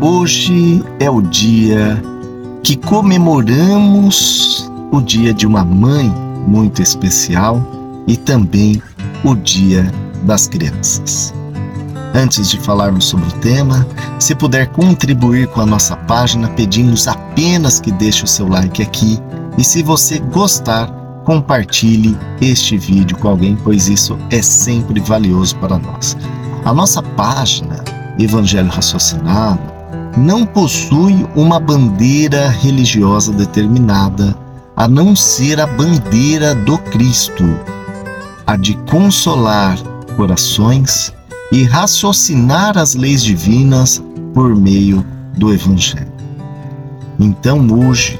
Hoje é o dia que comemoramos o dia de uma mãe muito especial e também o Dia das Crianças. Antes de falarmos sobre o tema, se puder contribuir com a nossa página, pedimos apenas que deixe o seu like aqui e se você gostar, compartilhe este vídeo com alguém, pois isso é sempre valioso para nós. A nossa página Evangelho Raciocinado não possui uma bandeira religiosa determinada, a não ser a bandeira do Cristo, a de consolar corações e raciocinar as leis divinas por meio do Evangelho. Então, hoje,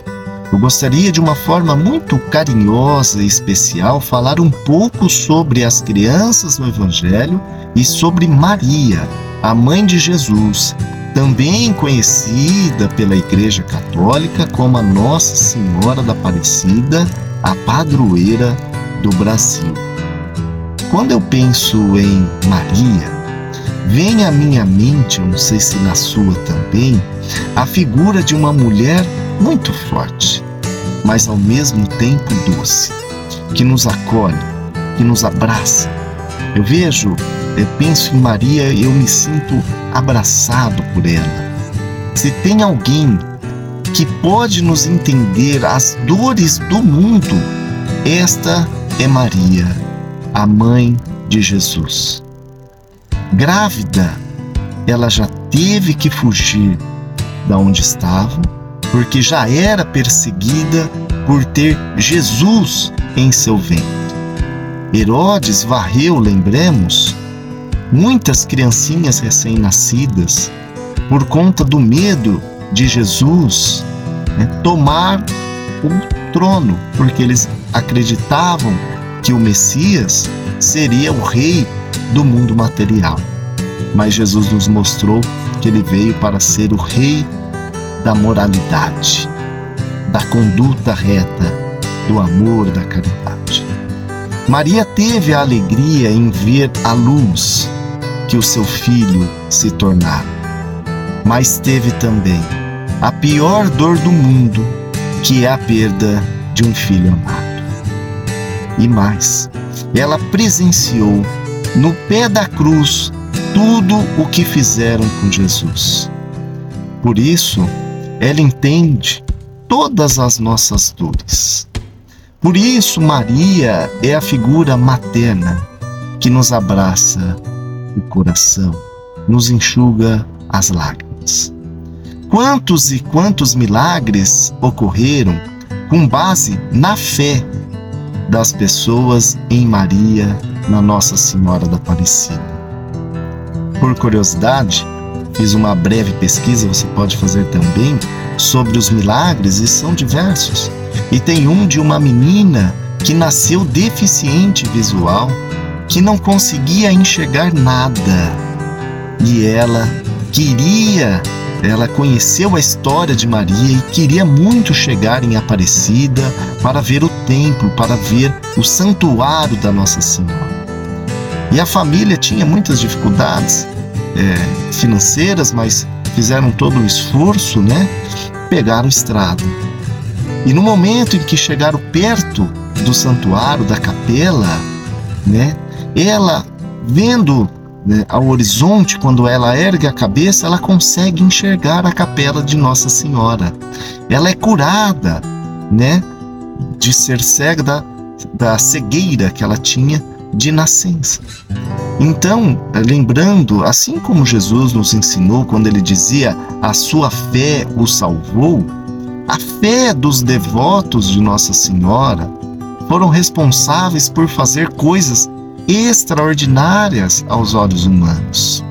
eu gostaria de uma forma muito carinhosa e especial falar um pouco sobre as crianças no Evangelho e sobre Maria, a mãe de Jesus, também conhecida pela Igreja Católica como a Nossa Senhora da Aparecida, a padroeira do Brasil. Quando eu penso em Maria, vem à minha mente, eu não sei se na sua também, a figura de uma mulher muito forte, mas ao mesmo tempo doce, que nos acolhe, que nos abraça. Eu vejo, eu penso em Maria, eu me sinto abraçado por ela. Se tem alguém que pode nos entender as dores do mundo, esta é Maria, a mãe de Jesus. Grávida, ela já teve que fugir da onde estava porque já era perseguida por ter Jesus em seu ventre. Herodes varreu, lembremos, muitas criancinhas recém-nascidas por conta do medo de Jesus né, tomar o trono, porque eles acreditavam que o Messias seria o rei do mundo material. Mas Jesus nos mostrou que ele veio para ser o rei da moralidade, da conduta reta, do amor, da caridade. Maria teve a alegria em ver a luz que o seu filho se tornara, mas teve também a pior dor do mundo, que é a perda de um filho amado. E mais, ela presenciou no pé da cruz tudo o que fizeram com Jesus. Por isso, ela entende todas as nossas dores. Por isso, Maria é a figura materna que nos abraça o coração, nos enxuga as lágrimas. Quantos e quantos milagres ocorreram com base na fé das pessoas em Maria, na Nossa Senhora da Aparecida. Por curiosidade, Fiz uma breve pesquisa, você pode fazer também, sobre os milagres e são diversos. E tem um de uma menina que nasceu deficiente visual, que não conseguia enxergar nada. E ela queria, ela conheceu a história de Maria e queria muito chegar em Aparecida para ver o templo, para ver o santuário da Nossa Senhora. E a família tinha muitas dificuldades, é, financeiras, mas fizeram todo o esforço, né? Pegaram estrada. E no momento em que chegaram perto do santuário, da capela, né? Ela, vendo né, ao horizonte, quando ela ergue a cabeça, ela consegue enxergar a capela de Nossa Senhora. Ela é curada, né? De ser cega da, da cegueira que ela tinha de nascença. Então, lembrando, assim como Jesus nos ensinou quando ele dizia a sua fé o salvou, a fé dos devotos de Nossa Senhora foram responsáveis por fazer coisas extraordinárias aos olhos humanos.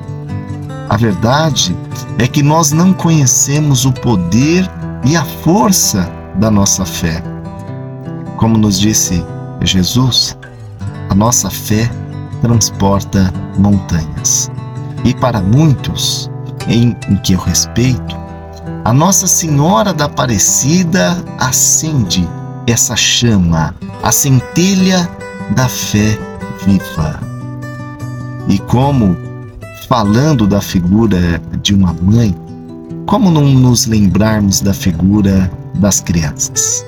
A verdade é que nós não conhecemos o poder e a força da nossa fé. Como nos disse Jesus, a nossa fé transporta montanhas. E para muitos, em, em que eu respeito, a Nossa Senhora da Aparecida acende essa chama, a centelha da fé viva. E como, falando da figura de uma mãe, como não nos lembrarmos da figura das crianças?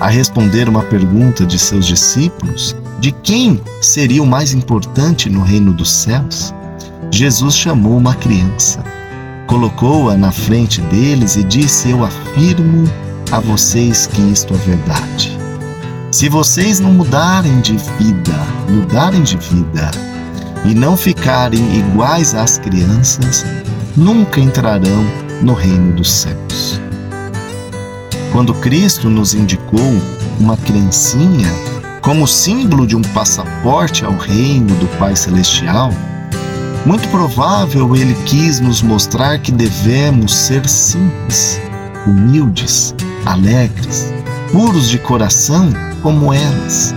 A responder uma pergunta de seus discípulos de quem seria o mais importante no reino dos céus, Jesus chamou uma criança, colocou-a na frente deles e disse: Eu afirmo a vocês que isto é verdade. Se vocês não mudarem de vida, mudarem de vida e não ficarem iguais às crianças, nunca entrarão no reino dos céus. Quando Cristo nos indicou uma criancinha como símbolo de um passaporte ao reino do Pai Celestial, muito provável ele quis nos mostrar que devemos ser simples, humildes, alegres, puros de coração como elas,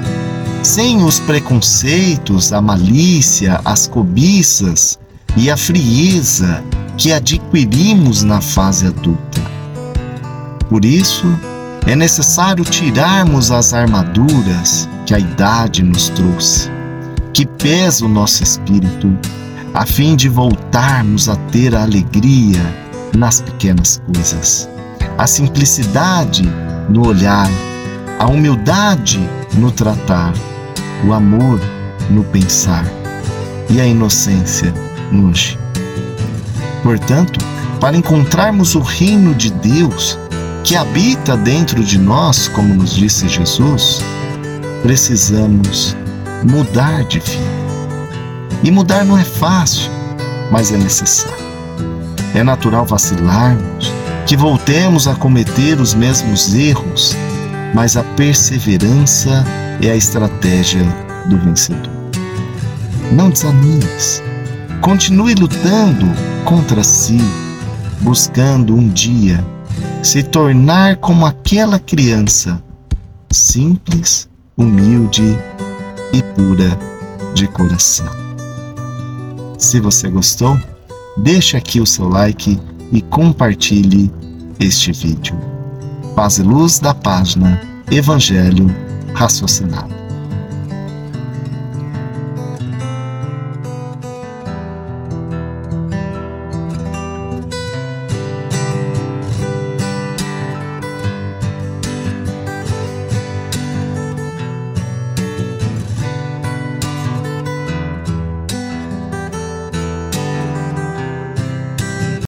sem os preconceitos, a malícia, as cobiças e a frieza que adquirimos na fase adulta. Por isso, é necessário tirarmos as armaduras que a idade nos trouxe, que pesa o nosso espírito, a fim de voltarmos a ter a alegria nas pequenas coisas, a simplicidade no olhar, a humildade no tratar, o amor no pensar e a inocência no agir. Portanto, para encontrarmos o reino de Deus que habita dentro de nós, como nos disse Jesus, precisamos mudar de vida. E mudar não é fácil, mas é necessário. É natural vacilarmos, que voltemos a cometer os mesmos erros, mas a perseverança é a estratégia do vencedor. Não desanimes. Continue lutando contra si, buscando um dia se tornar como aquela criança, simples, humilde e pura de coração. Se você gostou, deixe aqui o seu like e compartilhe este vídeo. Paz e luz da página Evangelho Raciocinado.